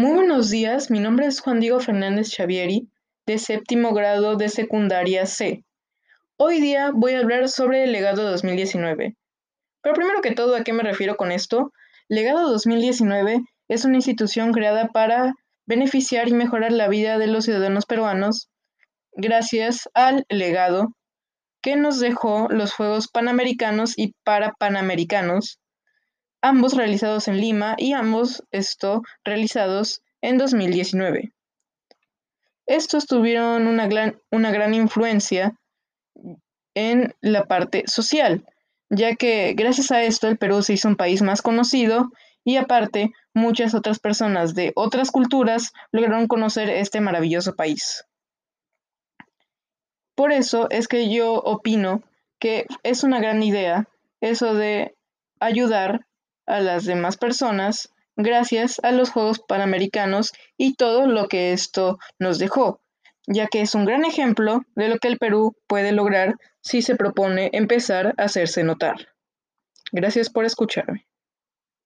Muy buenos días, mi nombre es Juan Diego Fernández Xavieri, de séptimo grado de secundaria C. Hoy día voy a hablar sobre el legado 2019. Pero primero que todo, ¿a qué me refiero con esto? Legado 2019 es una institución creada para beneficiar y mejorar la vida de los ciudadanos peruanos gracias al legado que nos dejó los Juegos Panamericanos y Parapanamericanos ambos realizados en Lima y ambos esto realizados en 2019. Estos tuvieron una gran, una gran influencia en la parte social, ya que gracias a esto el Perú se hizo un país más conocido y aparte muchas otras personas de otras culturas lograron conocer este maravilloso país. Por eso es que yo opino que es una gran idea eso de ayudar a las demás personas gracias a los Juegos Panamericanos y todo lo que esto nos dejó, ya que es un gran ejemplo de lo que el Perú puede lograr si se propone empezar a hacerse notar. Gracias por escucharme.